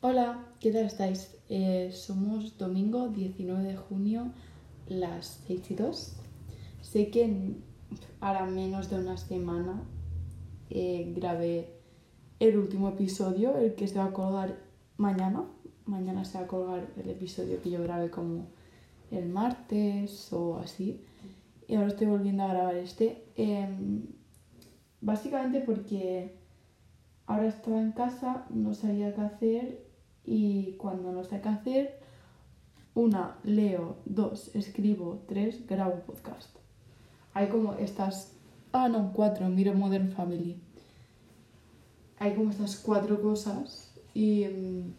Hola, ¿qué tal estáis? Eh, somos domingo 19 de junio, las 6 y 2. Sé que en- ahora menos de una semana eh, grabé el último episodio, el que se va a colgar mañana. Mañana se va a colgar el episodio que yo grabé como el martes o así. Y ahora estoy volviendo a grabar este. Em, básicamente porque ahora estaba en casa, no sabía qué hacer y cuando no sé qué hacer, una, leo, dos, escribo, tres, grabo podcast. Hay como estas... Ah, no, cuatro, miro Modern Family. Hay como estas cuatro cosas y mm,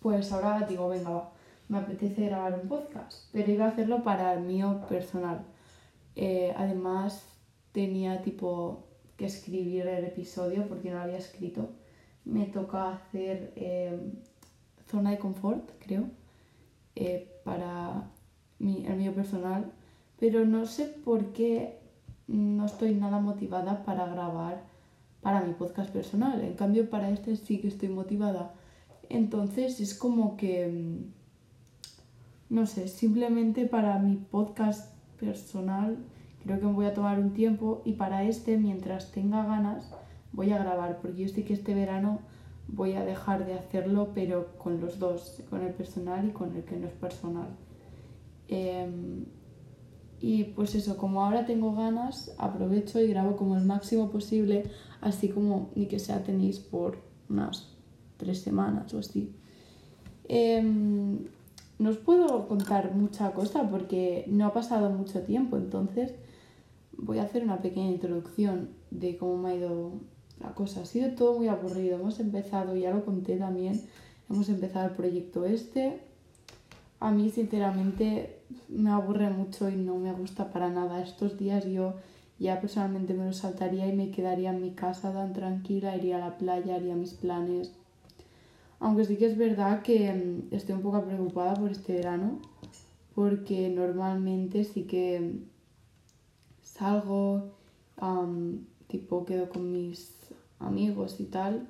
pues ahora digo, venga, me apetece grabar un podcast, pero iba a hacerlo para el mío personal. Eh, además tenía tipo que escribir el episodio porque no lo había escrito. Me toca hacer eh, zona de confort, creo, eh, para mi, el mío personal, pero no sé por qué no estoy nada motivada para grabar para mi podcast personal. En cambio, para este sí que estoy motivada. Entonces es como que, mm, no sé, simplemente para mi podcast personal creo que me voy a tomar un tiempo y para este, mientras tenga ganas, voy a grabar, porque yo sé que este verano voy a dejar de hacerlo, pero con los dos, con el personal y con el que no es personal. Em, y pues eso, como ahora tengo ganas, aprovecho y grabo como el máximo posible, así como ni que sea tenéis por unas tres semanas o así. Em, no os puedo contar mucha cosa porque no ha pasado mucho tiempo, entonces voy a hacer una pequeña introducción de cómo me ha ido la cosa. Ha sido todo muy aburrido. Hemos empezado, ya lo conté también, hemos empezado el proyecto este. A mí, sinceramente, me aburre mucho y no me gusta para nada. Estos días yo ya personalmente me lo saltaría y me quedaría en mi casa tan tranquila, iría a la playa, haría mis planes. Aunque sí que es verdad que mm, estoy un poco preocupada por este verano, porque normalmente sí que salgo, tipo quedo con mis amigos y tal,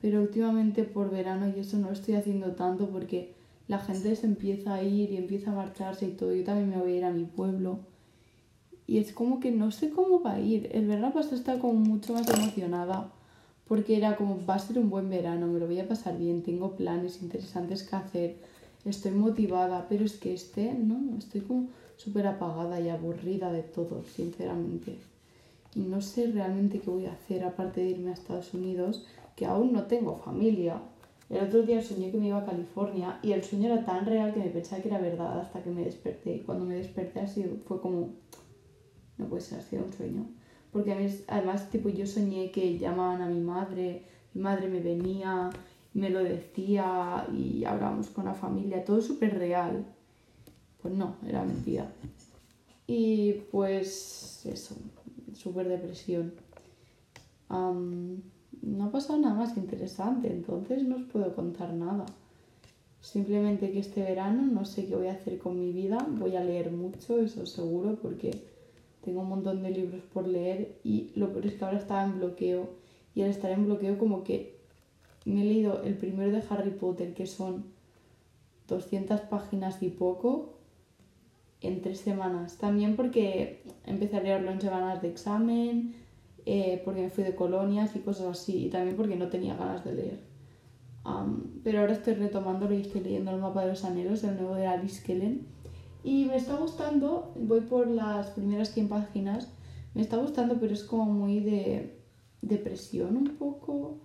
pero últimamente por verano y eso no lo estoy haciendo tanto porque la gente se empieza a ir y empieza a marcharse y todo. Yo también me voy a ir a mi pueblo. Y es como que no sé cómo va a ir. El verano pasado estaba como mucho más emocionada porque era como va a ser un buen verano, me lo voy a pasar bien, tengo planes interesantes que hacer, estoy motivada, pero es que este, no, estoy como súper apagada y aburrida de todo, sinceramente. No sé realmente qué voy a hacer aparte de irme a Estados Unidos, que aún no tengo familia. El otro día soñé que me iba a California y el sueño era tan real que me pensaba que era verdad hasta que me desperté. Y cuando me desperté así fue como, no puede ser, ha sido un sueño. Porque a mí, además, tipo, yo soñé que llamaban a mi madre, mi madre me venía, me lo decía y hablábamos con la familia, todo súper real. Pues no, era mentira. Y pues eso, súper depresión. No ha pasado nada más interesante, entonces no os puedo contar nada. Simplemente que este verano no sé qué voy a hacer con mi vida, voy a leer mucho, eso seguro, porque tengo un montón de libros por leer y lo peor es que ahora estaba en bloqueo y al estar en bloqueo como que me he leído el primero de Harry Potter que son 200 páginas y poco en tres semanas. También porque empecé a leerlo en semanas de examen, eh, porque me fui de colonias y cosas así, y también porque no tenía ganas de leer. Am, pero ahora estoy retomándolo y estoy leyendo el mapa de los anhelos, el nuevo de Alice Kellen. Y me está gustando, voy por las primeras 100 páginas, me está gustando, pero es como muy de depresión un poco,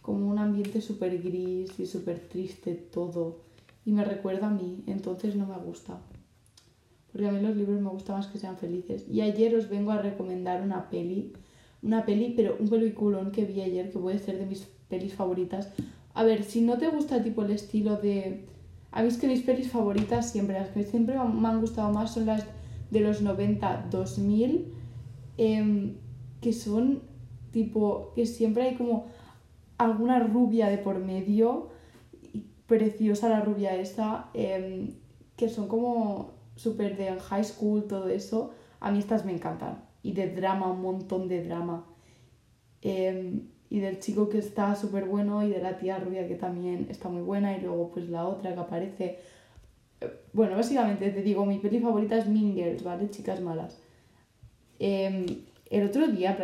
como un ambiente súper gris y súper triste todo. Y me recuerda a mí, entonces no me gusta. Porque a mí los libros me gusta más que sean felices. Y ayer os vengo a recomendar una peli, una peli, pero un peliculón que vi ayer que puede ser de mis pelis favoritas. A ver, si no te gusta tipo el estilo de... A mí es que mis pelis favoritas siempre, las que siempre me han gustado más son las de los 90, 2000, em, que son tipo, que siempre hay como alguna rubia de por medio, preciosa la rubia esa, em, que son como súper de high school, todo eso. A mí estas me encantan. Y de drama, un montón de drama. Em, y del chico que está súper bueno y de la tía rubia que también está muy buena y luego pues la otra que aparece. Bueno, básicamente te digo, mi peli favorita es Mean Girls, ¿vale? Chicas malas. Em, el otro día,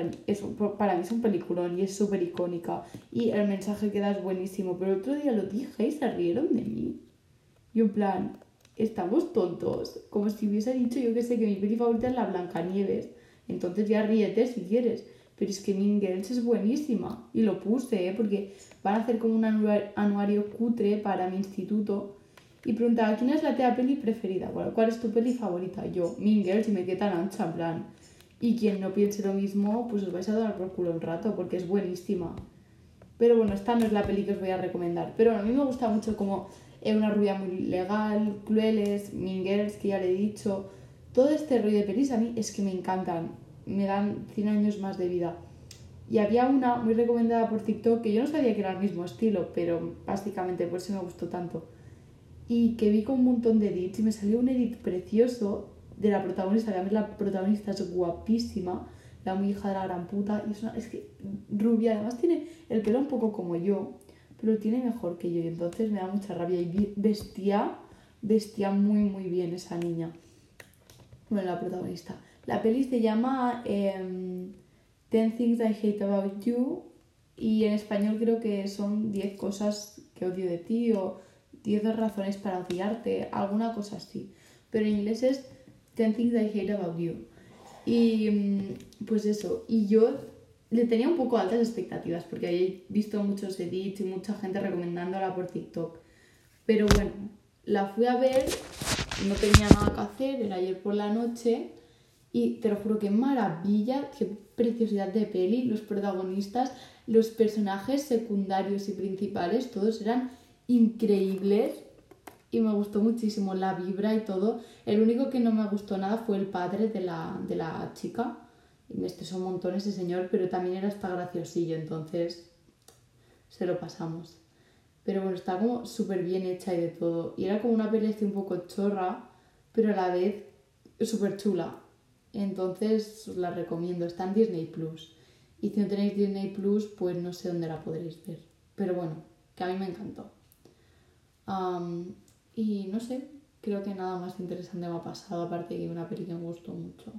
para mí es un peliculón y es súper icónica y el mensaje que da es buenísimo, pero el otro día lo dije y se rieron de mí. Y en plan, estamos tontos, como si hubiese dicho yo que sé que mi peli favorita es la Blancanieves. Entonces ya ríete si quieres. Pero es que Mean Girls es buenísima. Y lo puse, ¿eh? porque van a hacer como un anuario cutre para mi instituto. Y preguntaba, ¿quién es la tía peli preferida? ¿cuál es tu peli favorita? Yo, Mean Girls, y me quedé tan ancha, en plan. Y quien no piense lo mismo, pues os vais a dar por culo un rato, porque es buenísima. Pero bueno, esta no es la peli que os voy a recomendar. Pero bueno, a mí me gusta mucho como es una rubia muy legal, crueles, Mean Girls, que ya le he dicho. Todo este rollo de pelis a mí es que me encantan me dan 100 años más de vida. Y había una muy recomendada por TikTok que yo no sabía que era el mismo estilo, pero básicamente por eso me gustó tanto. Y que vi con un montón de edits y me salió un edit precioso de la protagonista, que a mí la protagonista es guapísima, la muy hija de la gran puta, y es, una, es que rubia, además tiene el pelo un poco como yo, pero tiene mejor que yo, y entonces me da mucha rabia. Y vestía, vestía muy, muy bien esa niña. Bueno, la protagonista. La peli se llama eh, Ten Things I Hate About You y en español creo que son 10 cosas que odio de ti o 10 razones para odiarte, alguna cosa así. Pero en inglés es Ten Things I Hate About You. Y em, pues eso, y yo le tenía un poco altas expectativas porque he visto muchos edits y mucha gente recomendándola por TikTok. Pero bueno, la fui a ver, no tenía nada que hacer, era ayer por la noche y te lo juro que maravilla, qué preciosidad de peli, los protagonistas, los personajes secundarios y principales, todos eran increíbles y me gustó muchísimo la vibra y todo. El único que no me gustó nada fue el padre de la, de la chica. Y me estresó un montón ese señor, pero también era hasta graciosillo, entonces se lo pasamos. Pero bueno, está como súper bien hecha y de todo. Y era como una peli un poco chorra, pero a la vez súper chula. Entonces la recomiendo, está en Disney Plus. Y si no tenéis Disney Plus, pues no sé dónde la podréis ver. Pero bueno, que a mí me encantó. y no sé, creo que nada más interesante me ha pasado, aparte de que una peli que me gustó mucho.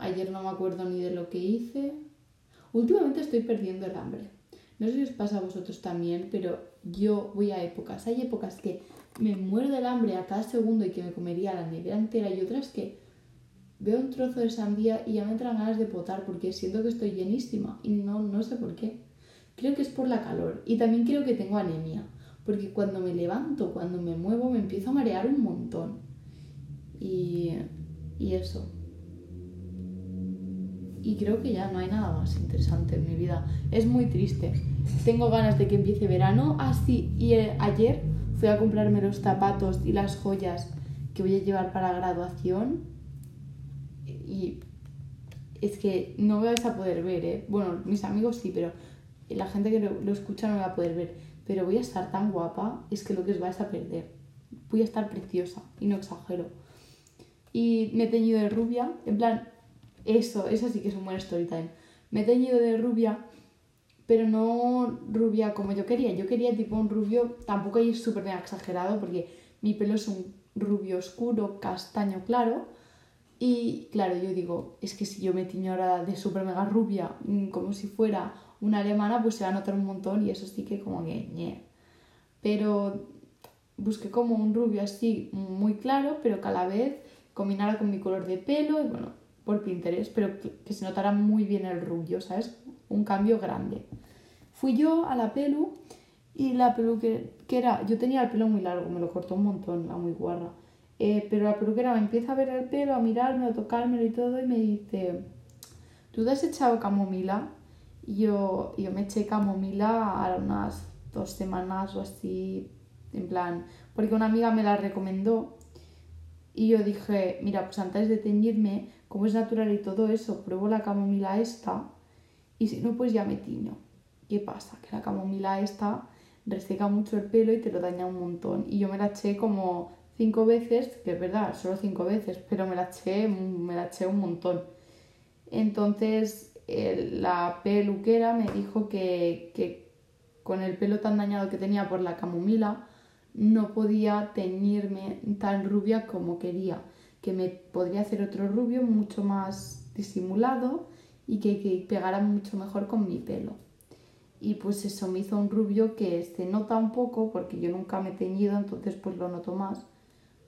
Ayer no me acuerdo ni de lo que hice. Últimamente estoy perdiendo el hambre. No sé si os pasa a vosotros también, pero yo voy a épocas. Hay épocas que me muero del hambre a cada segundo y que me comería la nevera entera y otras que veo un trozo de sandía y ya me entran ganas de potar porque siento que estoy llenísima y no, no sé por qué. Creo que es por la calor y también creo que tengo anemia porque cuando me levanto, cuando me muevo, me empiezo a marear un montón. Y, y eso. Y creo que ya no hay nada más interesante en mi vida. Es muy triste. Tengo ganas de que empiece verano. Ah, sí, y eh, ayer fui a comprarme los zapatos y las joyas que voy a llevar para graduación y es que no me vais a poder ver, ¿eh? Bueno, mis amigos sí, pero la gente que lo, escucha no me va a poder ver. Pero voy a estar tan guapa, es que lo que os vais a perder. Voy a estar preciosa, y no exagero. Y me he teñido de rubia, en plan, eso, eso sí que es un buen story time. Me he teñido de rubia, pero no rubia como yo quería. Yo quería tipo un rubio, tampoco es súper exagerado, porque mi pelo es un rubio oscuro, castaño claro y claro, yo digo, es que si yo me tiño ahora de super mega rubia, mm, como si fuera una alemana, pues se va a notar un montón y eso sí que como que... Pero busqué como un rubio así muy claro, pero que a la vez combinara con mi color de pelo y bueno, por Pinterest, pero que, se notara muy bien el rubio, ¿sabes? Un cambio grande. Fui yo a la pelu y la pelu que, que era, yo tenía el pelo muy largo, me lo cortó un montón, la muy guarra. Eh, pero la peluquera me empieza a ver el pelo, a mirarme, a tocármelo y todo, y me dice, ¿tú te has echado camomila? Y yo, yo me eché camomila a unas dos semanas o así, en plan, porque una amiga me la recomendó. Y yo dije, mira, pues antes de teñirme, como es natural y todo eso, pruebo la camomila esta, y si no, pues ya me tiño. ¿Qué pasa? Que la camomila esta reseca mucho el pelo y te lo daña un montón. Y yo me la eché como cinco veces, que es verdad, solo cinco veces, pero me la eché, me la eché un montón. Entonces, la peluquera me dijo que, que con el pelo tan dañado que tenía por la camomila no podía teñirme tan rubia como quería, que me podría hacer otro rubio mucho más disimulado y que, que pegara mucho mejor con mi pelo. Y pues eso me hizo un rubio que se nota un poco, porque yo nunca me he teñido, entonces pues lo noto más,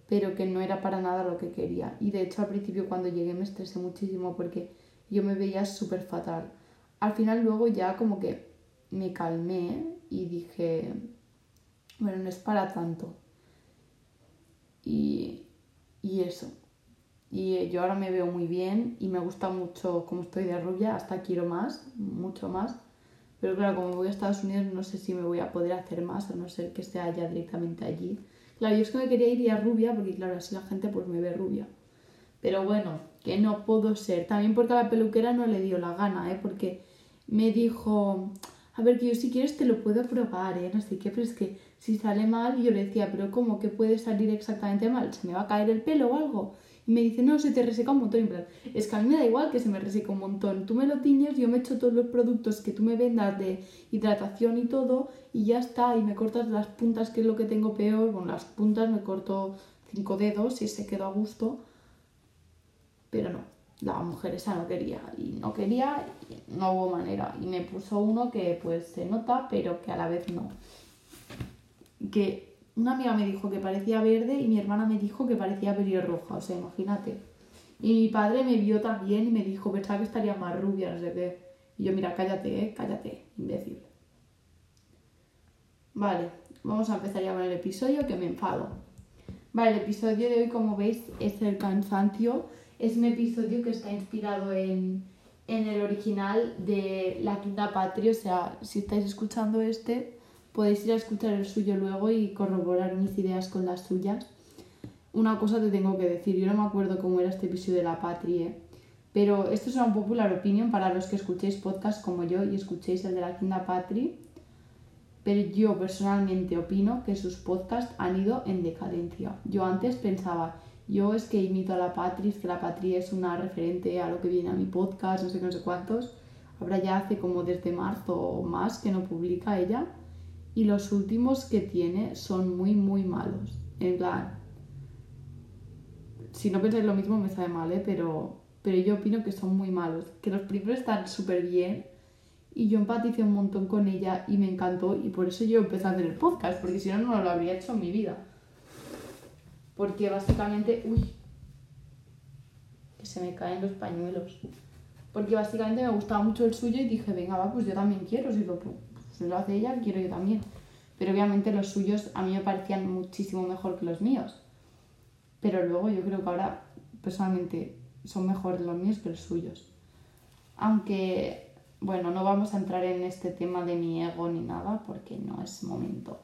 pero que no era para nada lo que quería. Y de hecho al principio cuando llegué me estresé muchísimo porque yo me veía súper fatal. Al final luego ya como que me calmé y dije, bueno, no es para tanto. Y, y eso. Y yo ahora me veo muy bien y me gusta mucho como estoy de rubia, hasta quiero más, mucho más. Pero claro, como voy a Estados Unidos no sé si me voy a poder hacer más, a no ser que esté allá directamente allí. Claro, yo es que me quería ir ya rubia porque claro, así la gente pues me ve rubia. Pero bueno, que no puedo ser. También porque a la peluquera no le dio la gana, ¿eh? Porque me dijo, a ver, que yo si quieres te lo puedo probar, ¿eh? No sé qué, pero es que si sale mal, yo le decía, pero ¿cómo que puede salir exactamente mal? ¿Se me va a caer el pelo o algo? Y me dice, no, se te reseca un montón. En plan, es que a mí me da igual que se me reseca un montón. Tú me lo tiñes, yo me echo todos los productos que tú me vendas de hidratación y todo, y ya está. Y me cortas las puntas, que es lo que tengo peor. Bueno, las puntas me corto cinco dedos y se quedó a gusto. Pero no, la mujer esa no quería. Y no quería, y no hubo manera. Y me puso uno que pues se nota, pero que a la vez no. Que una amiga me dijo que parecía verde y mi hermana me dijo que parecía pelirroja, o sea, imagínate. Y mi padre me vio también y me dijo, pensaba que estaría más rubia, no sé qué. Y yo, mira, cállate, eh, cállate, imbécil. Vale, vamos a empezar ya con el episodio que me enfado. Vale, el episodio de hoy, como veis, es el cansancio. Es un episodio que está inspirado en, en el original de La Quinta Patria. O sea, si estáis escuchando este, podéis ir a escuchar el suyo luego y corroborar mis ideas con las suyas. Una cosa te tengo que decir, yo no me acuerdo cómo era este episodio de la patria, pero esto es una popular opinion para los que escuchéis podcast como yo y escuchéis el de la Quinta Patri. Pero yo personalmente opino que sus podcasts han ido en decadencia. Yo antes pensaba, yo es que imito a la Patri, es que la Patri es una referente a lo que viene a mi podcast, no sé qué, no sé cuántos. Ahora ya hace como desde marzo o más que no publica ella y los últimos que tiene son muy, muy malos. En plan, si no pensáis lo mismo me sabe mal, ¿eh? pero, pero yo opino que son muy malos. Que los primeros están súper bien y yo empaticé un montón con ella y me encantó y por eso yo empecé a hacer el podcast, porque si no, no lo habría hecho en mi vida. Porque básicamente, uy, que se me caen los pañuelos. Porque básicamente me gustaba mucho el suyo y dije, venga, va, pues yo también quiero, si lo, lo hace ella, quiero yo también. Pero obviamente los suyos a mí me parecían muchísimo mejor que los míos. Pero luego yo creo que ahora personalmente son mejores los míos que los suyos. Aunque, bueno, no vamos a entrar en este tema de mi ego ni nada porque no es momento.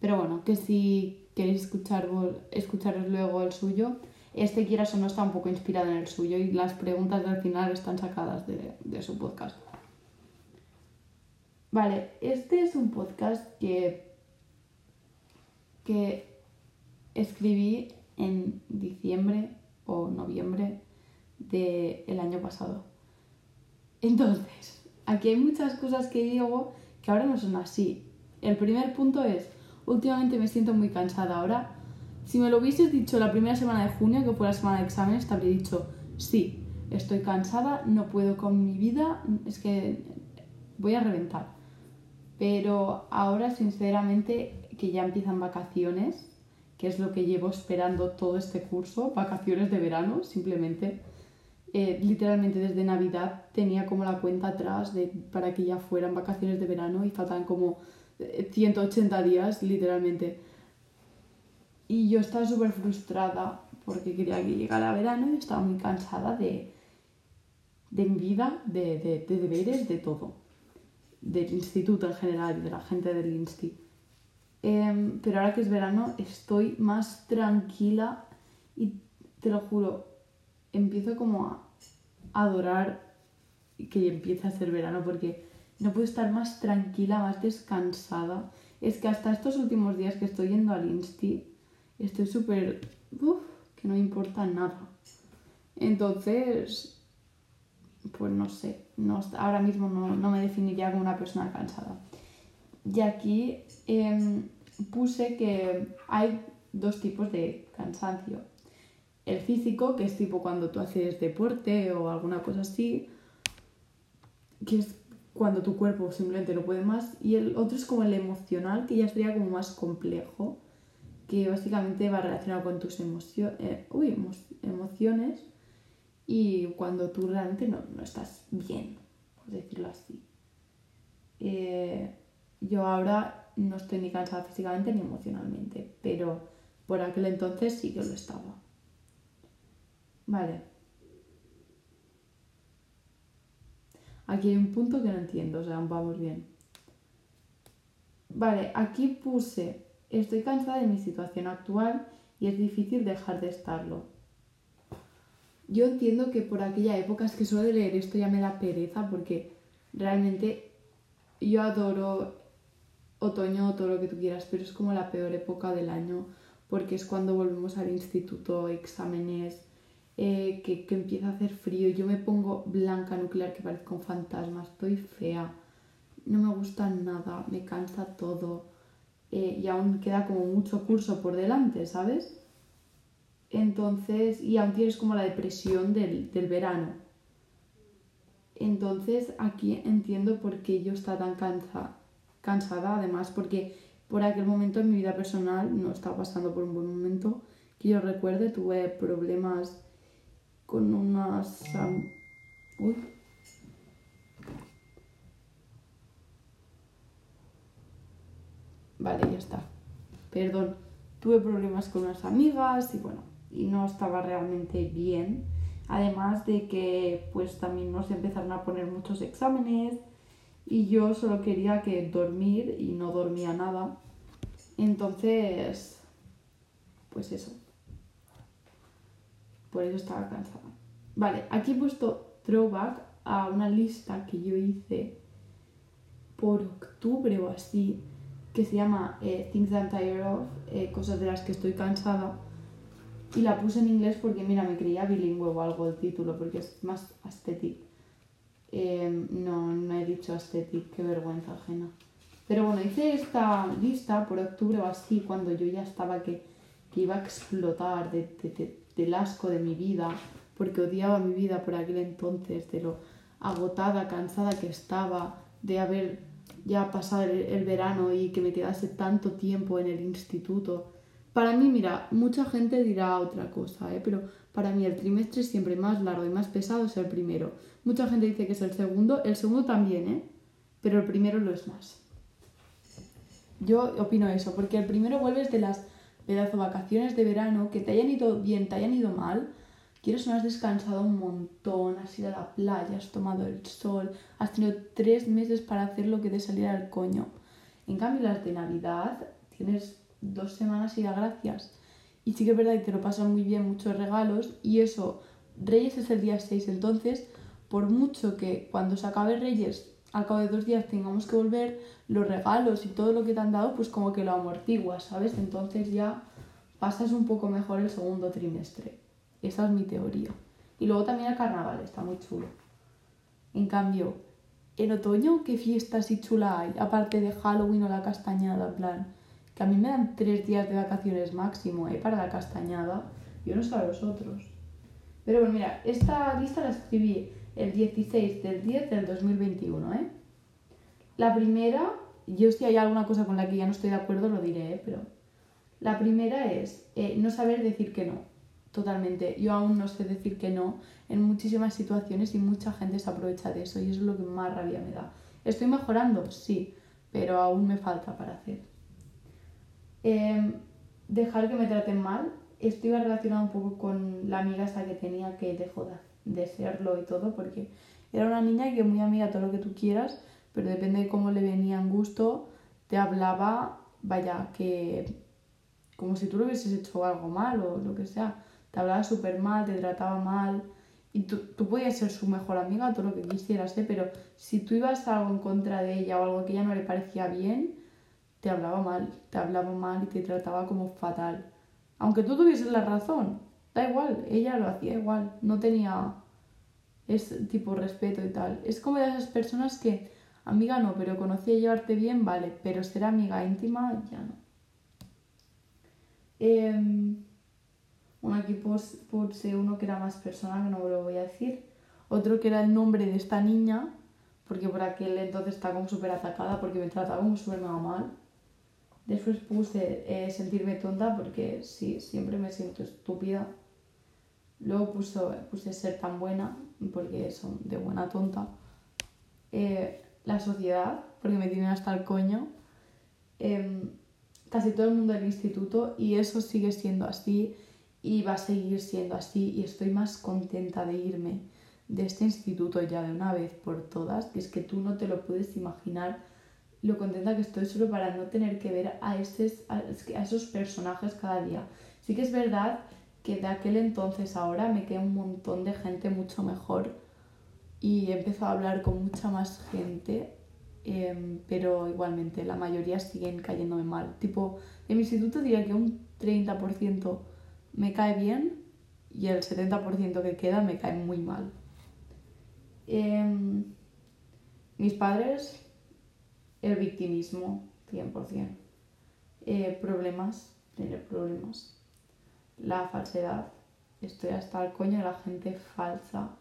Pero bueno, que si queréis escuchar, escucharos luego el suyo, este quieras o no está un poco inspirado en el suyo y las preguntas del final están sacadas de su podcast. Vale, este es un podcast que, que escribí en diciembre o noviembre del año pasado. Entonces, aquí hay muchas cosas que digo que ahora no son así. El primer punto es, últimamente me siento muy cansada. Ahora, si me lo hubieses dicho la primera semana de junio, que fue la semana de exámenes, te habría dicho, sí, estoy cansada, no puedo con mi vida, es que voy a reventar. Pero ahora, sinceramente, que ya empiezan vacaciones, que es lo que llevo esperando todo este curso, vacaciones de verano, simplemente. Eh, literalmente desde Navidad tenía como la cuenta atrás de, para que ya fueran vacaciones de verano y faltaban como 180 eh, días, literalmente. Y yo estaba súper frustrada porque quería que llegara verano y estaba muy cansada de, de mi vida, de, de deberes, de todo del instituto en general y de la gente del insti. Em, pero ahora que es verano estoy más tranquila y te lo juro, empiezo como a adorar que empiece a ser verano porque no puedo estar más tranquila, más descansada. Es que hasta estos últimos días que estoy yendo al insti, estoy súper... que no me importa nada. Entonces, pues no sé, no, ahora mismo no, me definiría como una persona cansada. Y aquí em, puse que hay dos tipos de cansancio. El físico, que es tipo cuando tú haces deporte o alguna cosa así, que es cuando tu cuerpo simplemente no puede más. Y el otro es como el emocional, que ya sería como más complejo, que básicamente va relacionado con tus eh, emociones y cuando tú realmente no, estás bien, por decirlo así. Eh, yo ahora no estoy ni cansada físicamente ni emocionalmente, pero por aquel entonces sí que lo estaba. Vale. Aquí hay un punto que no entiendo, o sea, vamos bien. Vale, aquí puse, estoy cansada de mi situación actual y es difícil dejar de estarlo. Yo entiendo que por aquella época es que solo de leer esto ya me da pereza porque realmente yo adoro otoño o todo lo que tú quieras, pero es como la peor época del año porque es cuando volvemos al instituto, exámenes, eh, que, empieza a hacer frío, yo me pongo blanca nuclear que parezco un fantasma, estoy fea, no me gusta nada, me cansa todo eh, y aún queda como mucho curso por delante, ¿sabes? Entonces, y aún tienes como la depresión del, del verano. Entonces aquí entiendo por qué yo estaba tan cansa, cansada, además porque por aquel momento en mi vida personal no estaba pasando por un buen momento que yo recuerde, tuve problemas con unas... Uy. Vale, ya está. Perdón. Tuve problemas con unas amigas y bueno, y no estaba realmente bien. Además de que pues también nos empezaron a poner muchos exámenes y yo solo quería que dormir y no dormía nada. Entonces, pues eso por eso estaba cansada. Vale, aquí he puesto throwback a una lista que yo hice por octubre o así, que se llama eh, Things I'm Tired of, eh, cosas de las que estoy cansada. Y la puse en inglés porque, mira, me creía bilingüe o algo el título, porque es más aesthetic. Em, no, no he dicho aesthetic, qué vergüenza ajena. Pero bueno, hice esta lista por octubre o así, cuando yo ya estaba que, que iba a explotar de, de, del asco de mi vida, porque odiaba mi vida por aquel entonces, de lo agotada, cansada que estaba, de haber ya pasado el, verano y que me quedase tanto tiempo en el instituto. Para mí, mira, mucha gente dirá otra cosa, ¿eh? pero para mí el trimestre siempre más largo y más pesado es el primero. Mucha gente dice que es el segundo, el segundo también, ¿eh? pero el primero lo es más. Yo opino eso, porque el primero vuelves de las pedazo vacaciones de verano, que te hayan ido bien, te hayan ido mal, quieres no has descansado un montón, has ido a la playa, has tomado el sol, has tenido tres meses para hacer lo que te saliera al coño. En cambio, las de Navidad tienes dos semanas y da gracias. Y sí que es verdad que te lo pasan muy bien, muchos regalos, y eso, Reyes es el día 6, entonces, por mucho que cuando se acabe Reyes, al cabo de dos días tengamos que volver, los regalos y todo lo que te han dado, pues como que lo amortiguas, ¿sabes? Entonces ya pasas un poco mejor el segundo trimestre. Esa es mi teoría. Y luego también el carnaval, está muy chulo. En cambio, en otoño, ¿qué fiestas y chula hay? Aparte de Halloween o la castañada, en plan. A mí me dan tres días de vacaciones máximo, ¿eh? Para la castañada. Yo no sé a los otros. Pero bueno, mira, esta lista la escribí el 16 del 10 del 2021, ¿eh? La primera, yo si hay alguna cosa con la que ya no estoy de acuerdo lo diré, ¿eh? pero la primera es eh, no saber decir que no, totalmente. Yo aún no sé decir que no en muchísimas situaciones y mucha gente se aprovecha de eso y eso es lo que más rabia me da. ¿Estoy mejorando? Sí, pero aún me falta para hacer. Em, dejar que me traten mal. Esto iba relacionado un poco con la amiga esa que tenía que dejó de de serlo y todo, porque era una niña que muy amiga todo lo que tú quieras, pero depende de cómo le venía en gusto, te hablaba, vaya, que como si tú lo hubieses hecho algo mal o lo que sea, te hablaba súper mal, te trataba mal, y tú, tú, podías ser su mejor amiga, todo lo que quisieras, ¿eh? pero si tú ibas algo en contra de ella o algo que ella no le parecía bien, te hablaba mal, te hablaba mal y te trataba como fatal. Aunque tú tuvieses la razón, da igual, ella lo hacía igual, no tenía es tipo respeto y tal. Es como de esas personas que, amiga no, pero conocía llevarte bien, vale, pero ser amiga íntima, ya no. Eh, bueno, aquí puse uno que era más personal, que no lo voy a decir. Otro que era el nombre de esta niña, porque por aquel entonces estaba como súper atacada porque me trataba como súper mal. Después puse eh, sentirme tonta porque sí, siempre me siento estúpida. Luego puse ser tan buena porque son de buena tonta. Eh, la sociedad, porque me tienen hasta el coño. Em, casi todo el mundo del instituto y eso sigue siendo así y va a seguir siendo así y estoy más contenta de irme de este instituto ya de una vez por todas, que es que tú no te lo puedes imaginar lo contenta que estoy solo para no tener que ver a, estos, a, esos personajes cada día. Sí que es verdad que de aquel entonces ahora me queda un montón de gente mucho mejor y he empezado a hablar con mucha más gente, em, pero igualmente la mayoría siguen cayéndome mal. Tipo, en mi instituto diría que un 30% me cae bien y el 70% que queda me cae muy mal. Em, mis padres el victimismo, 100%. Eh, problemas, tener problemas. La falsedad, estoy hasta el coño de la gente falsa.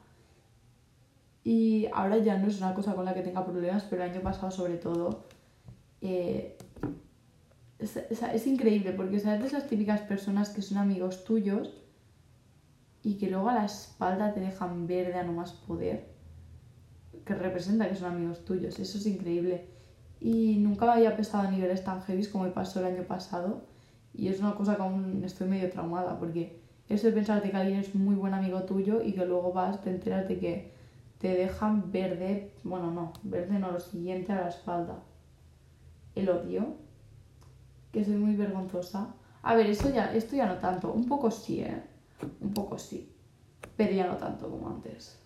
Y ahora ya no es una cosa con la que tenga problemas, pero el año pasado sobre todo eh, es, es, increíble porque sabes de esas típicas personas que son amigos tuyos y que luego a la espalda te dejan verde a no más poder, que representa que son amigos tuyos. Eso es increíble y nunca había pesado a niveles tan heavy como me pasó el año pasado y es una cosa que aún estoy medio traumada porque eso de pensarte que alguien es muy buen amigo tuyo y que luego vas, te enteras de que te dejan verde, bueno no, verde no, lo siguiente a la espalda. El odio, que soy muy vergonzosa. A ver, eso ya, esto ya no tanto, un poco sí, ¿eh? Un poco sí, pero ya no tanto como antes.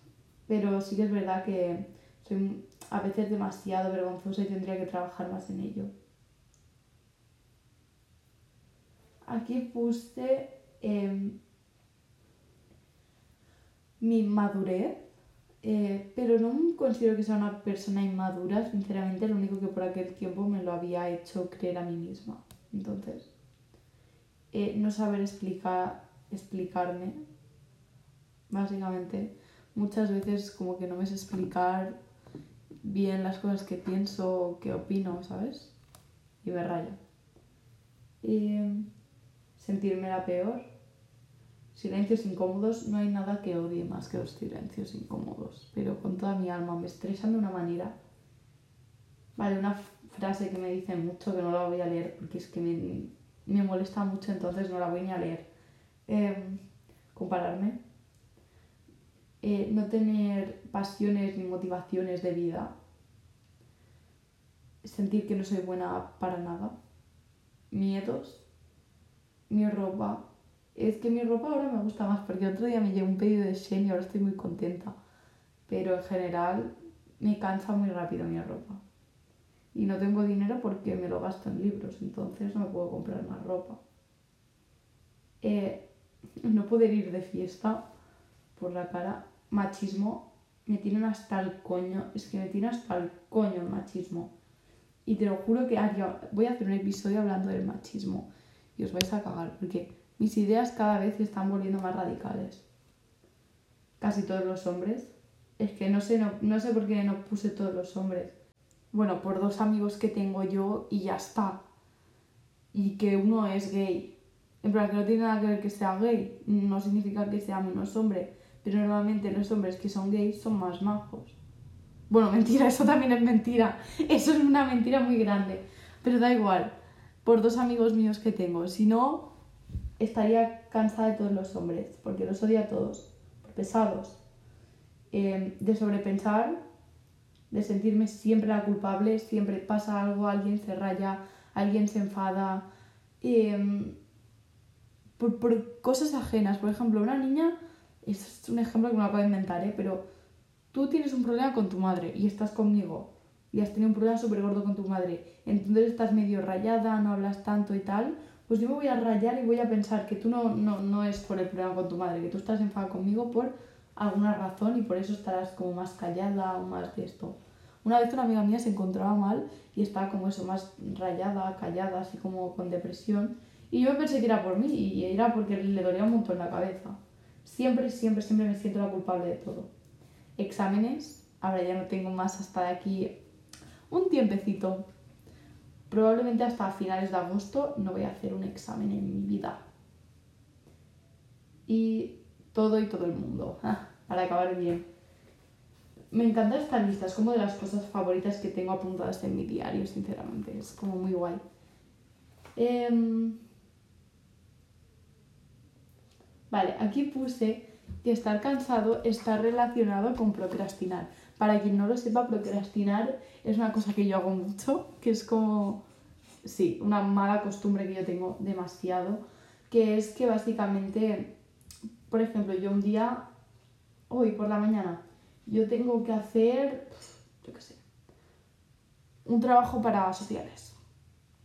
Pero sí que es verdad que soy a veces demasiado vergonzosa y tendría que trabajar más en ello. Aquí puse em, mi madurez, eh, pero no considero que sea una persona inmadura, sinceramente, lo único que por aquel tiempo me lo había hecho creer a mí misma. Entonces, eh, no saber explicar, explicarme, básicamente, muchas veces como que no me sé explicar bien las cosas que pienso, que opino, ¿sabes? Y me rayo. Y sentirme la peor. Silencios incómodos, no hay nada que odie más que los silencios incómodos, pero con toda mi alma me estresan de una manera. Vale, una frase que me dice mucho que no la voy a leer porque es que me, me molesta mucho, entonces no la voy ni a leer. Em, compararme eh, no tener pasiones ni motivaciones de vida, sentir que no soy buena para nada, miedos, mi ropa. Es que mi ropa ahora me gusta más porque otro día me llegó un pedido de Shein y ahora estoy muy contenta. Pero en general me cansa muy rápido mi ropa. Y no tengo dinero porque me lo gasto en libros, entonces no me puedo comprar más ropa. Eh, no poder ir de fiesta por la cara machismo me tienen hasta el coño, es que me tiene hasta el coño el machismo. Y te lo juro que voy a hacer un episodio hablando del machismo y os vais a cagar porque mis ideas cada vez se están volviendo más radicales. Casi todos los hombres. Es que no sé, no, no sé por qué no puse todos los hombres. Bueno, por dos amigos que tengo yo y ya está. Y que uno es gay. En plan, que no tiene nada que ver que sea gay. No significa que sea menos hombre pero normalmente los hombres que son gays son más majos. Bueno, mentira, eso también es mentira. Eso es una mentira muy grande. Pero da igual, por dos amigos míos que tengo. Si no, estaría cansada de todos los hombres, porque los odio a todos, por pesados. Eh, de sobrepensar, de sentirme siempre la culpable, siempre pasa algo, alguien se raya, alguien se enfada. Eh, por, por cosas ajenas. Por ejemplo, una niña es un ejemplo que me acabo de inventar, ¿eh? Pero tú tienes un problema con tu madre y estás conmigo y has tenido un problema súper gordo con tu madre, entonces estás medio rayada, no hablas tanto y tal, pues yo me voy a rayar y voy a pensar que tú no, no, no es por el problema con tu madre, que tú estás enfadada conmigo por alguna razón y por eso estarás como más callada o más de esto. Una vez una amiga mía se encontraba mal y estaba como eso, más rayada, callada, así como con depresión. Y yo pensé que era por mí y era porque le dolía un montón la cabeza. Siempre, siempre, siempre me siento la culpable de todo. Exámenes, ahora ya no tengo más hasta de aquí un tiempecito. Probablemente hasta finales de agosto no voy a hacer un examen en mi vida. Y todo y todo el mundo, para acabar bien. Me encanta esta lista, es como de las cosas favoritas que tengo apuntadas en mi diario, sinceramente. Es como muy guay. Em, vale, aquí puse que estar cansado está relacionado con procrastinar. Para quien no lo sepa, procrastinar es una cosa que yo hago mucho, que es como, sí, una mala costumbre que yo tengo demasiado, que es que básicamente, por ejemplo, yo un día, hoy por la mañana, yo tengo que hacer, yo qué sé, un trabajo para sociales.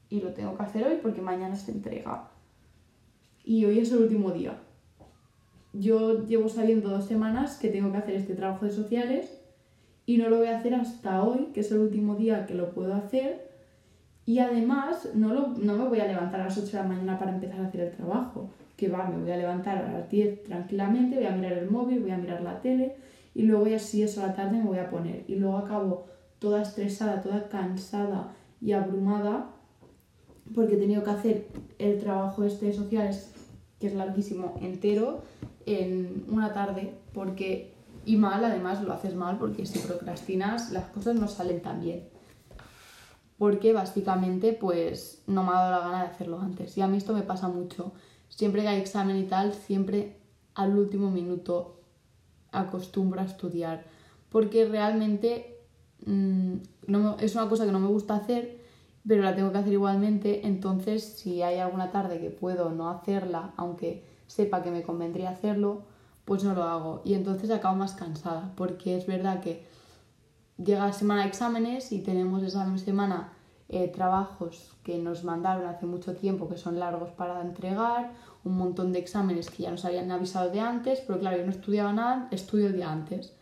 Y lo tengo que hacer hoy porque mañana se entrega. Y hoy es el último día. Yo llevo saliendo dos semanas que tengo que hacer este trabajo de sociales y no lo voy a hacer hasta hoy, que es el último día que lo puedo hacer. Y además no, lo, no me voy a levantar a las 8 de la mañana para empezar a hacer el trabajo. Que va, me voy a levantar a las 10 tranquilamente, voy a mirar el móvil, voy a mirar la tele y luego ya si es a la tarde me voy a poner y luego acabo toda estresada, toda cansada y abrumada porque he tenido que hacer el trabajo este de sociales que es larguísimo entero en una tarde porque y mal además lo haces mal porque si procrastinas las cosas no salen tan bien. Porque básicamente pues no me ha dado la gana de hacerlo antes. Y a mí esto me pasa mucho. Siempre que hay examen y tal siempre al último minuto acostumbro a estudiar, porque realmente mm, no, es una cosa que no me gusta hacer, pero la tengo que hacer igualmente, entonces si hay alguna tarde que puedo no hacerla, aunque sepa que me convendría hacerlo, pues no lo hago. Y entonces acabo más cansada, porque es verdad que llega la semana de exámenes y tenemos esa semana eh, trabajos que nos mandaron hace mucho tiempo que son largos para entregar un montón de exámenes que ya nos habían avisado de antes, pero claro, yo no estudiaba nada, estudio el día antes.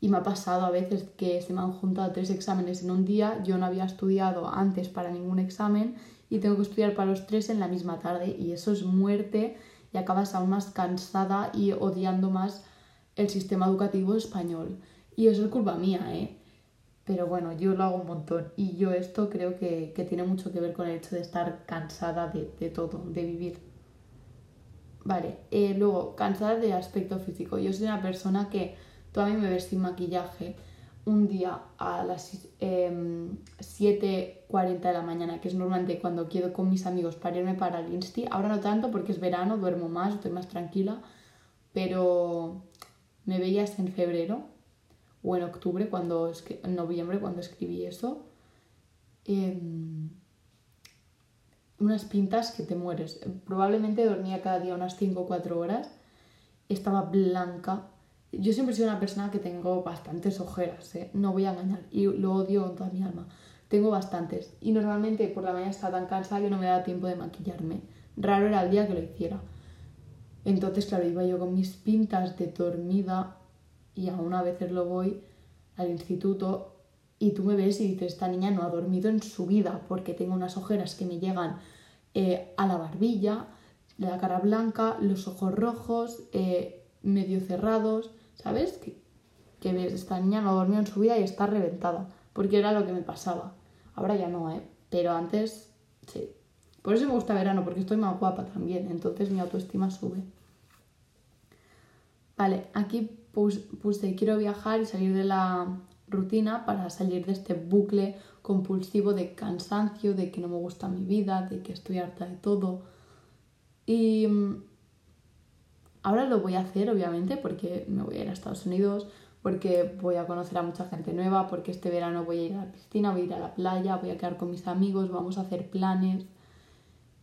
Y me ha pasado a veces que se me han juntado tres exámenes en un día, yo no había estudiado antes para ningún examen y tengo que estudiar para los tres en la misma tarde y eso es muerte y acabas aún más cansada y odiando más el sistema educativo español. Y eso es culpa mía, ¿eh? Pero bueno, yo lo hago un montón y yo esto creo que, tiene mucho que ver con el hecho de estar cansada de, de todo, de vivir. Vale, eh, luego, cansada de aspecto físico. Yo soy una persona que todavía me ves sin maquillaje un día a las 7.40 em, de la mañana, que es normalmente cuando quiero con mis amigos para irme para el Insti. Ahora no tanto porque es verano, duermo más, estoy más tranquila, pero me veías en febrero o en octubre, cuando en noviembre, cuando escribí eso. Eh, unas pintas que te mueres. Probablemente dormía cada día unas 5 o 4 horas. Estaba blanca. Yo siempre he sido una persona que tengo bastantes ojeras, ¿eh? no voy a engañar, y lo odio con toda mi alma. Tengo bastantes. Y normalmente por la mañana estaba tan cansada que no me daba tiempo de maquillarme. Raro era el día que lo hiciera. Entonces, claro, iba yo con mis pintas de dormida y aún a veces lo voy al instituto y tú me ves y dices, esta niña no ha dormido en su vida porque tengo unas ojeras que me llegan eh, a la barbilla, la cara blanca, los ojos rojos, eh, medio cerrados, ¿sabes? Que, que esta niña no dormido en su vida y está reventada, porque era lo que me pasaba. Ahora ya no, ¿eh? Pero antes, sí. Por eso me gusta verano, porque estoy más guapa también, entonces mi autoestima sube. Vale, aquí puse quiero viajar y salir de la rutina para salir de este bucle compulsivo de cansancio, de que no me gusta mi vida, de que estoy harta de todo. Y mm, ahora lo voy a hacer, obviamente, porque me voy a ir a Estados Unidos, porque voy a conocer a mucha gente nueva, porque este verano voy a ir a la piscina, voy a ir a la playa, voy a quedar con mis amigos, vamos a hacer planes.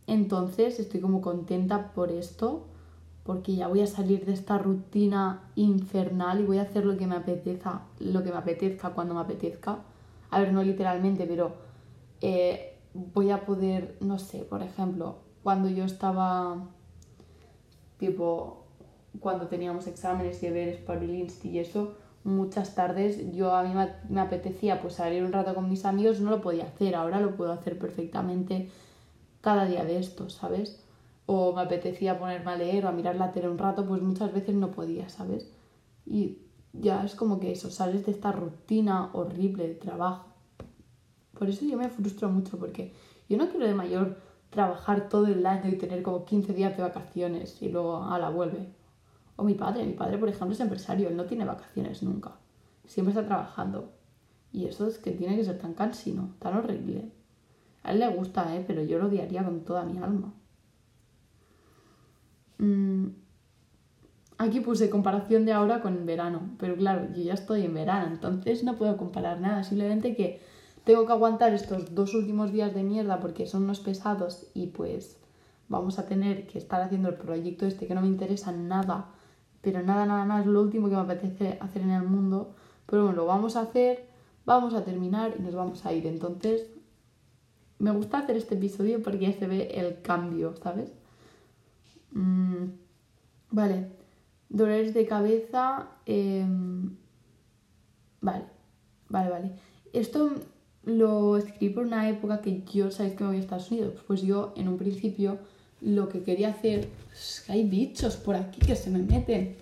Entonces estoy como contenta por esto porque ya voy a salir de esta rutina infernal y voy a hacer lo que me apetezca, lo que me apetezca cuando me apetezca. A ver, no literalmente, pero eh, voy a poder, no sé, por ejemplo, cuando yo estaba tipo cuando teníamos exámenes y deberes para el Insti y eso, muchas tardes yo a mí me apetecía pues salir un rato con mis amigos, no lo podía hacer, ahora lo puedo hacer perfectamente cada día de esto, ¿sabes? O me apetecía ponerme a leer o a mirar la tele un rato, pues muchas veces no podía, ¿sabes? Y ya es como que eso, sales de esta rutina horrible de trabajo. Por eso yo me frustro mucho, porque yo no quiero de mayor trabajar todo el año y tener como 15 días de vacaciones y luego a la vuelve. O mi padre, mi padre por ejemplo es empresario, él no tiene vacaciones nunca, siempre está trabajando. Y eso es que tiene que ser tan cansino, tan horrible. A él le gusta, ¿eh? pero yo lo odiaría con toda mi alma. Mm, aquí puse comparación de ahora con el verano, pero claro, yo ya estoy en verano, entonces no puedo comparar nada, simplemente que tengo que aguantar estos dos últimos días de mierda porque son unos pesados y pues vamos a tener que estar haciendo el proyecto este que no me interesa nada, pero nada, nada, nada, es lo último que me apetece hacer en el mundo, pero bueno, lo vamos a hacer, vamos a terminar y nos vamos a ir. Entonces, me gusta hacer este episodio porque ya se ve el cambio, ¿sabes? Mm, vale, dolores de cabeza, em, vale, vale, vale. Esto lo escribí por una época que yo, ¿sabéis que me voy a Estados Unidos? Pues yo en un principio lo que quería hacer... Es que hay bichos por aquí que se me meten.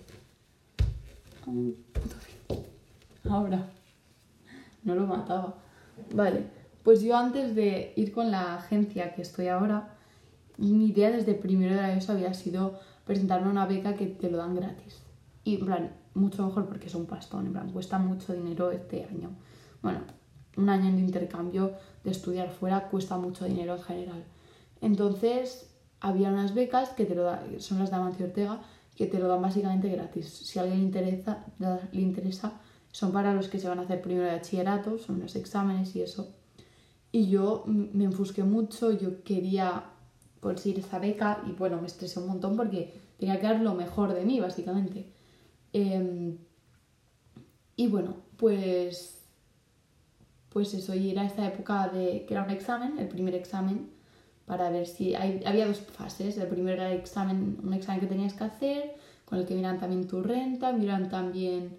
Ahora. No lo mataba. Vale. Pues yo antes de ir con la agencia que estoy ahora, mi idea desde primero de eso había sido presentarme una beca que te lo dan gratis. Y en plan, mucho mejor porque es un pastón, en plan, cuesta mucho dinero este año. Bueno, un año de intercambio de estudiar fuera cuesta mucho dinero en general. Entonces, había unas becas que te lo da, son las de Amancio Ortega, que te lo dan básicamente gratis. Si a alguien le interesa, le interesa, son para los que se van a hacer primero de bachillerato, son unos exámenes y eso. Y yo me enfusqué mucho, yo quería conseguir esa beca y bueno, me estresé un montón porque tenía que dar lo mejor de mí, básicamente. Em, y bueno, pues pues eso, y era esta época de que era un examen, el primer examen, para ver si había dos fases. El primero era el examen, un examen que tenías que hacer, con el que miran también tu renta, miran también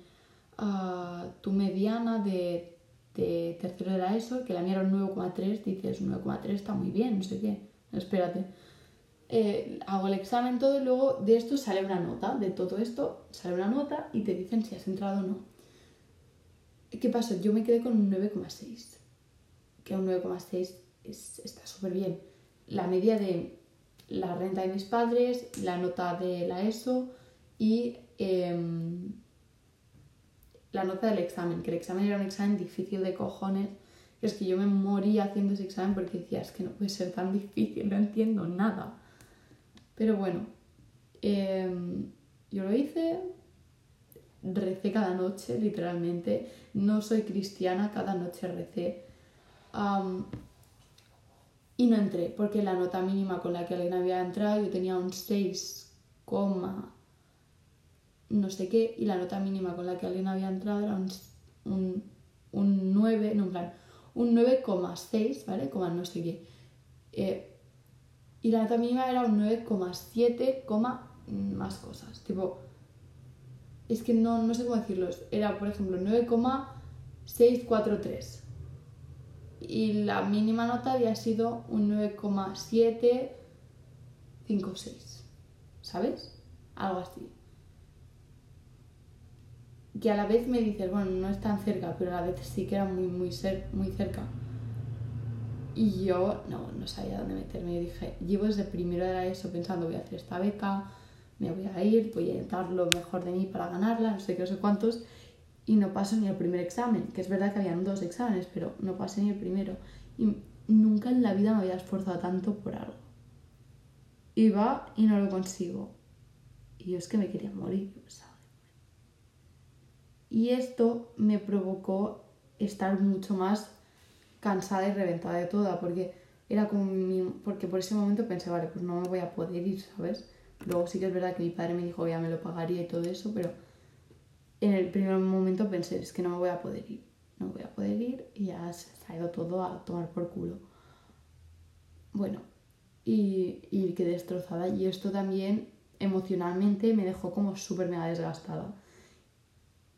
uh, tu mediana de, de, tercero de la ESO, que la mía era un 9,3, dices 9,3 está muy bien, no sé qué, espérate. Eh, hago el examen todo y luego de esto sale una nota, de todo esto sale una nota y te dicen si has entrado o no. ¿Qué pasa? Yo me quedé con un 9,6. Que un 9,6 está súper bien. La media de la renta de mis padres, la nota de la ESO y em, la nota del examen. Que el examen era un examen difícil de cojones. es que yo me moría haciendo ese examen porque decía, es que no puede ser tan difícil, no entiendo nada. Pero bueno, em, yo lo hice, recé cada noche, literalmente. No soy cristiana, cada noche recé. Y no entré, porque la nota mínima con la que alguien había entrado, yo tenía un 6, no sé qué, y la nota mínima con la que alguien había entrado era un, un, 9, no, en plan, un 9,6, ¿vale? Como no sé qué. Eh, y la nota mínima era un 9,7, más cosas. Tipo, es que no, no sé cómo decirlo, era por ejemplo 9,643 y la mínima nota había sido un 9,756, ¿sabes? Algo así. Que a la vez me dices, bueno, no es tan cerca, pero a la vez sí que era muy, muy, muy cerca. Y yo no, no sabía dónde meterme. Yo dije, llevo desde primero de ESO pensando, voy a hacer esta beca, me voy a ir, voy a dar lo mejor de mí para ganarla, no sé qué, no sé cuántos, y no paso ni el primer examen, que es verdad que habían dos exámenes, pero no pasé ni el primero. Y nunca en la vida me había esforzado tanto por algo. Y va y no lo consigo. Y yo es que me quería morir, Y esto me provocó estar mucho más cansada y reventada de toda, porque era como mi... porque por ese momento pensé, vale, pues no me voy a poder ir, ¿sabes? Luego sí que es verdad que mi padre me dijo ya me lo pagaría y todo eso, pero en el primer momento pensé, es que no me voy a poder ir, no voy a poder ir y ya se ha ido todo a tomar por culo. Bueno, y, y quedé destrozada y esto también emocionalmente me dejó como súper mega desgastada.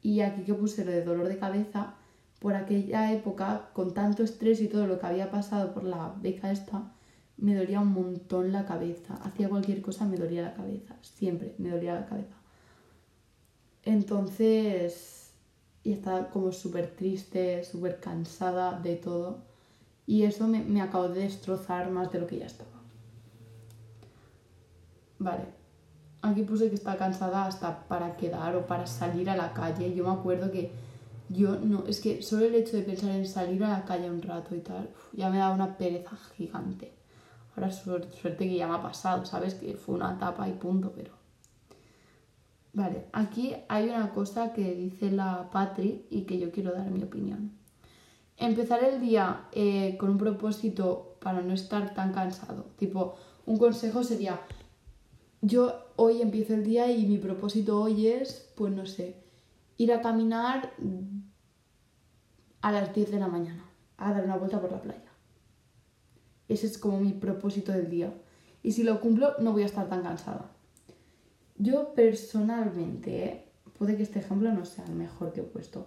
Y aquí que puse lo de dolor de cabeza, por aquella época, con tanto estrés y todo lo que había pasado por la beca esta, me dolía un montón la cabeza. Hacía cualquier cosa, me dolía la cabeza. Siempre me dolía la cabeza. Entonces, y estaba como súper triste, súper cansada de todo. Y eso me, me acabó de destrozar más de lo que ya estaba. Vale, aquí puse que está cansada hasta para quedar o para salir a la calle. Yo me acuerdo que yo no, es que solo el hecho de pensar en salir a la calle un rato y tal, ya me da una pereza gigante. Ahora suerte que ya me ha pasado, ¿sabes? Que fue una etapa y punto, pero... Vale, aquí hay una cosa que dice la Patri y que yo quiero dar mi opinión. Empezar el día eh, con un propósito para no estar tan cansado. Tipo, un consejo sería, yo hoy empiezo el día y mi propósito hoy es, pues no sé, ir a caminar a las 10 de la mañana, a dar una vuelta por la playa. Ese es como mi propósito del día. Y si lo cumplo, no voy a estar tan cansada. Yo personalmente, puede que este ejemplo no sea el mejor que he puesto.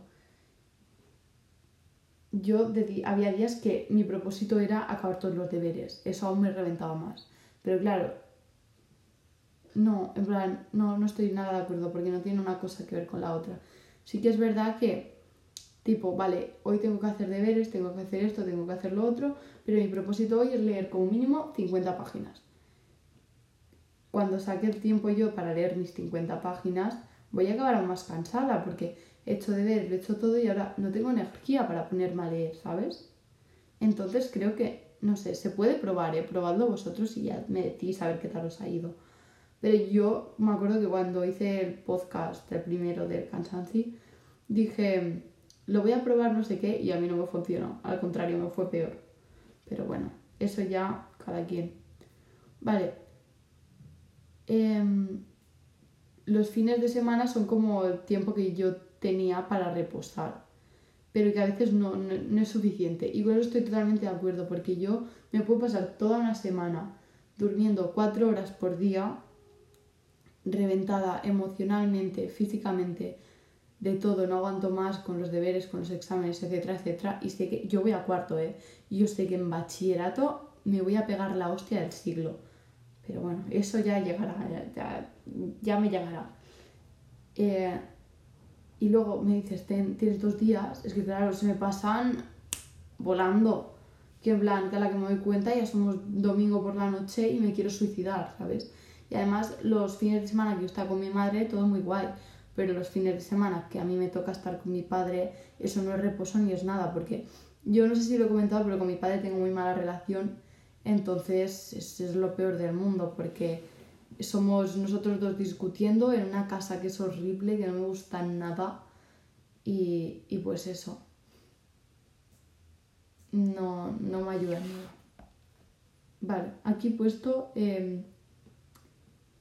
Yo había días que mi propósito era acabar todos los deberes. Eso aún me reventaba más. Pero claro, no, en plan, no, no estoy nada de acuerdo porque no tiene una cosa que ver con la otra. Sí que es verdad que, tipo, vale, hoy tengo que hacer deberes, tengo que hacer esto, tengo que hacer lo otro, pero mi propósito hoy es leer como mínimo 50 páginas. Cuando saque el tiempo yo para leer mis 50 páginas, voy a acabar más cansada porque he hecho deberes, lo he hecho todo y ahora no tengo energía para ponerme a leer, ¿sabes? Entonces creo que, no sé, se puede probar, ¿eh? Probadlo vosotros y ya me decís a ver qué tal os ha ido. Pero yo me acuerdo que cuando hice el podcast, el primero del cansancio, dije, lo voy a probar no sé qué y a mí no me funcionó. Al contrario, me fue peor. Pero bueno, eso ya cada quien. Vale. Em, los fines de semana son como el tiempo que yo tenía para reposar, pero que a veces no, es suficiente. Y con eso estoy totalmente de acuerdo, porque yo me puedo pasar toda una semana durmiendo cuatro horas por día reventada emocionalmente, físicamente, de todo, no aguanto más con los deberes, con los exámenes, etcétera, etcétera. Y sé que yo voy a cuarto, ¿eh? Yo sé que en bachillerato me voy a pegar la hostia del siglo. Pero bueno, eso ya llegará, ya, me llegará. Eh, y luego me dices, tienes dos días, es que claro, se me pasan volando. Que en la que me doy cuenta ya somos domingo por la noche y me quiero suicidar, ¿sabes? Y además los fines de semana que yo estaba con mi madre, todo muy guay. Pero los fines de semana que a mí me toca estar con mi padre, eso no es reposo ni es nada. Porque yo no sé si lo he comentado, pero con mi padre tengo muy mala relación. Entonces es, es lo peor del mundo porque somos nosotros dos discutiendo en una casa que es horrible, que no me gusta nada. Y, y pues eso. No, no me ayuda nada. Vale, aquí he puesto... Eh,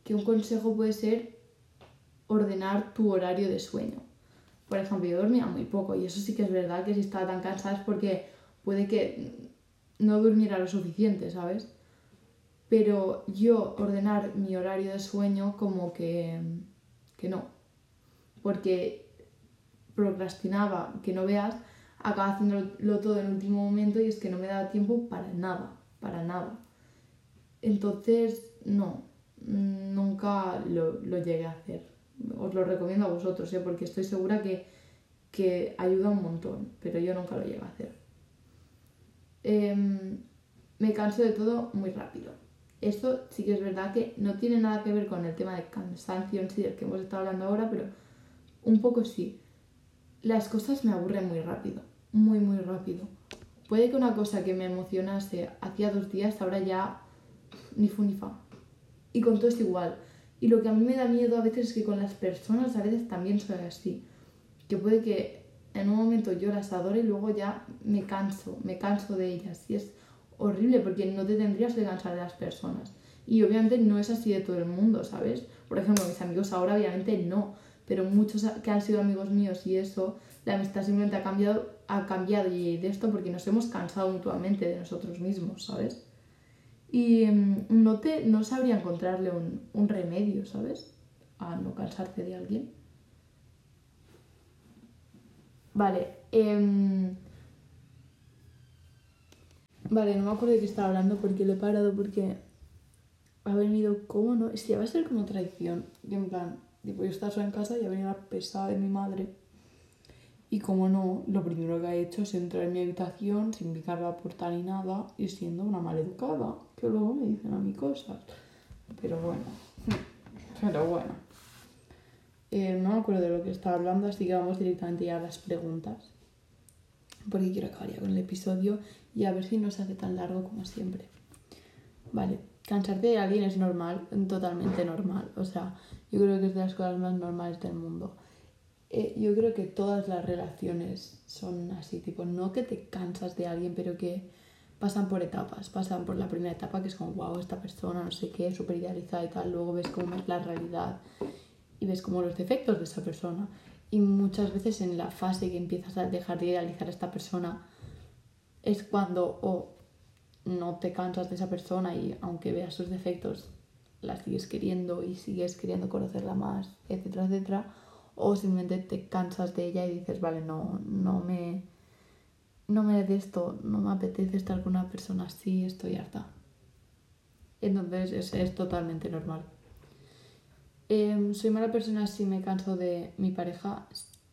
que un consejo puede ser ordenar tu horario de sueño. Por ejemplo, yo dormía muy poco y eso sí que es verdad que si estaba tan cansada es porque puede que no durmiera lo suficiente, ¿sabes? Pero yo ordenar mi horario de sueño como que, que no. Porque procrastinaba, que no veas, acaba haciéndolo todo en el último momento y es que no me daba tiempo para nada, para nada. Entonces, no, nunca lo, llegué a hacer. Os lo recomiendo a vosotros, ¿eh? porque estoy segura que, que, ayuda un montón, pero yo nunca lo llegué a hacer. Em, me canso de todo muy rápido. Esto sí que es verdad que no tiene nada que ver con el tema de cansancio en sí del que hemos estado hablando ahora, pero un poco sí. Las cosas me aburren muy rápido, muy, muy rápido. Puede que una cosa que me emocionase hacía dos días ahora ya ni fu ni fa y con todo es igual. Y lo que a mí me da miedo a veces es que con las personas a veces también soy así. Que puede que en un momento yo las adore y luego ya me canso, me canso de ellas. Y es horrible porque no te tendrías que cansar de las personas. Y obviamente no es así de todo el mundo, ¿sabes? Por ejemplo, mis amigos ahora obviamente no, pero muchos que han sido amigos míos y eso, la amistad simplemente ha cambiado, ha cambiado y de esto porque nos hemos cansado mutuamente de nosotros mismos, ¿sabes? Y em, no, te, no sabría encontrarle un, un remedio, ¿sabes? A no cansarte de alguien. Vale. em, Vale, no me acuerdo de qué estaba hablando porque lo he parado porque ha venido, ¿cómo no? Es que va a ser como traición. Y en plan, tipo, yo estaba sola en casa y ha venido la pesada de mi madre. Y como no, lo primero que ha hecho es entrar en mi habitación sin picar la puerta ni nada y siendo una maleducada, que luego me dicen a mí cosas. Pero bueno, pero bueno. Eh, no me acuerdo de lo que estaba hablando, así que vamos directamente ya a las preguntas. Porque quiero acabar ya con el episodio y a ver si no se hace tan largo como siempre. Vale, cansarte de alguien es normal, totalmente normal. O sea, yo creo que es de las cosas más normales del mundo. Eh, yo creo que todas las relaciones son así, tipo, no que te cansas de alguien, pero que pasan por etapas. Pasan por la primera etapa, que es como, wow, esta persona, no sé qué, súper idealizada y tal. Luego ves cómo es la realidad y ves como los defectos de esa persona. Y muchas veces en la fase que empiezas a dejar de idealizar a esta persona es cuando o no te cansas de esa persona y aunque veas sus defectos la sigues queriendo y sigues queriendo conocerla más, etcétera, etcétera, o simplemente te cansas de ella y dices, vale, no, no me no me de esto, no me apetece estar con una persona así, estoy harta. Entonces es, es totalmente normal. Em, soy mala persona si me canso de mi pareja.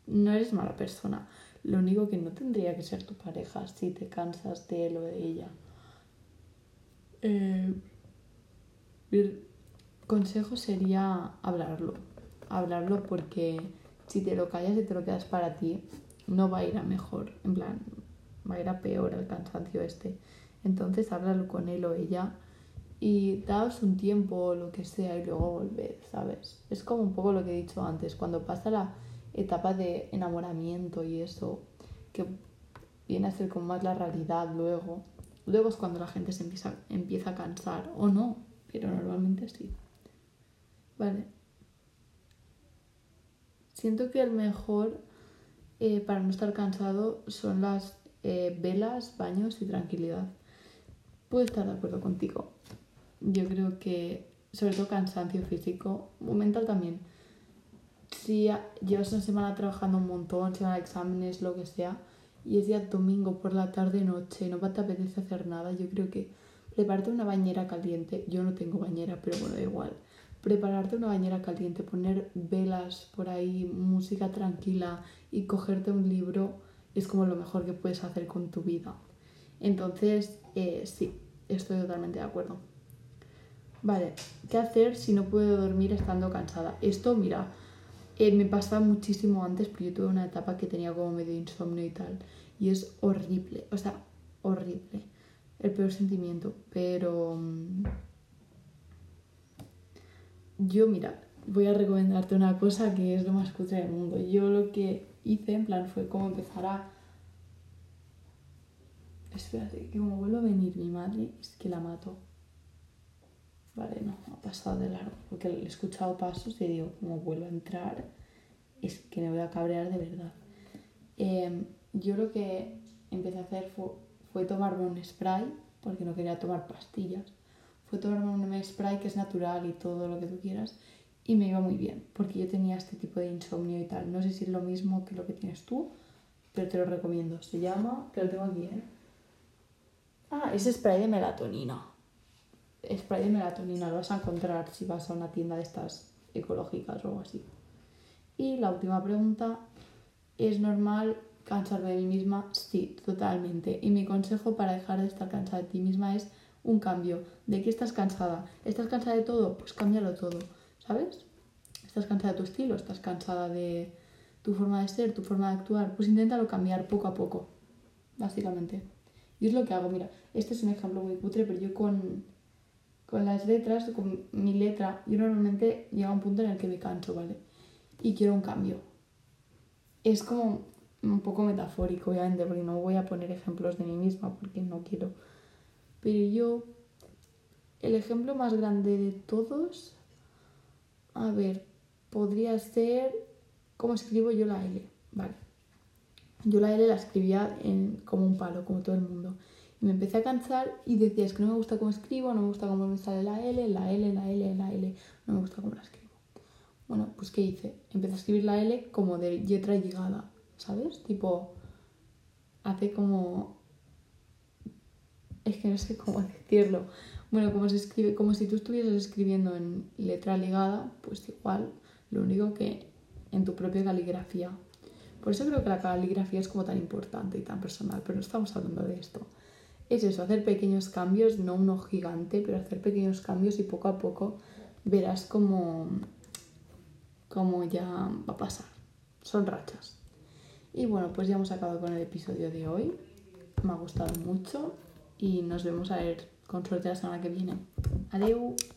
No eres mala persona. Lo único que no tendría que ser tu pareja si te cansas de él o de ella. Eh, el consejo sería hablarlo. Hablarlo porque si te lo callas y te lo quedas para ti, no va a ir a mejor. En plan, va a ir a peor el cansancio este. Entonces háblalo con él o ella y daos un tiempo o lo que sea y luego volved, ¿sabes? Es como un poco lo que he dicho antes, cuando pasa la etapa de enamoramiento y eso, que viene a ser como más la realidad luego, luego es cuando la gente se empieza, empieza a cansar, o no, pero normalmente sí. Vale. Siento que el mejor eh, para no estar cansado son las eh, velas, baños y tranquilidad. Puedo estar de acuerdo contigo. Yo creo que, sobre todo cansancio físico, mental también. Si llevas una semana trabajando un montón, semana de exámenes, lo que sea, y es día domingo por la tarde, noche, no te apetece hacer nada, yo creo que prepararte una bañera caliente, yo no tengo bañera, pero bueno, da igual. Prepararte una bañera caliente, poner velas por ahí, música tranquila y cogerte un libro es como lo mejor que puedes hacer con tu vida. Entonces, eh, sí, estoy totalmente de acuerdo. Vale, ¿qué hacer si no puedo dormir estando cansada? Esto, mira, eh, me pasaba muchísimo antes, porque yo tuve una etapa que tenía como medio insomnio y tal. Y es horrible, o sea, horrible. El peor sentimiento. Pero... mm, Yo, mira, voy a recomendarte una cosa que es lo más cutre del mundo. Yo lo que hice, en plan, fue como empezar a... Espérate, que como vuelvo a venir mi madre, es que la mato. Vale, no, ha pasado de largo, porque he escuchado pasos y digo, como vuelvo a entrar, es que me voy a cabrear de verdad. Eh, yo lo que empecé a hacer fue, fue tomarme un spray, porque no quería tomar pastillas. Fue tomarme un spray que es natural y todo lo que tú quieras, y me iba muy bien, porque yo tenía este tipo de insomnio y tal. No sé si es lo mismo que lo que tienes tú, pero te lo recomiendo. Se llama, que lo tengo aquí, ¿eh? Ah, es spray de melatonina spray de melatonina lo vas a encontrar si vas a una tienda de estas ecológicas o algo así. Y la última pregunta, ¿es normal cansarme de mí misma? Sí, totalmente. Y mi consejo para dejar de estar cansada de ti misma es un cambio. ¿De qué estás cansada? ¿Estás cansada de todo? Pues cámbialo todo, ¿sabes? ¿Estás cansada de tu estilo? ¿Estás cansada de tu forma de ser, tu forma de actuar? Pues inténtalo cambiar poco a poco, básicamente. Y es lo que hago, mira, este es un ejemplo muy cutre, pero yo con con las letras, con mi letra, yo normalmente llega un punto en el que me canso, ¿vale? Y quiero un cambio. Es como un poco metafórico, obviamente, porque no voy a poner ejemplos de mí misma, porque no quiero. Pero yo, el ejemplo más grande de todos, a ver, podría ser cómo escribo yo la L, ¿vale? Yo la L la escribía en, como un palo, como todo el mundo me empecé a cansar y decía, es que no me gusta cómo escribo, no me gusta cómo me sale la L, la L, la L, la L, no me gusta cómo la escribo. Bueno, pues ¿qué hice? Empecé a escribir la L como de letra llegada, ¿sabes? Tipo, hace como... Es que no sé cómo decirlo. Bueno, como se escribe, como si tú estuvieras escribiendo en letra ligada, pues igual, lo único que en tu propia caligrafía. Por eso creo que la caligrafía es como tan importante y tan personal, pero no estamos hablando de esto. Es eso, hacer pequeños cambios, no uno gigante, pero hacer pequeños cambios y poco a poco verás cómo, cómo ya va a pasar. Son rachas. Y bueno, pues ya hemos acabado con el episodio de hoy. Me ha gustado mucho y nos vemos a ver con suerte la semana que viene. Adiós.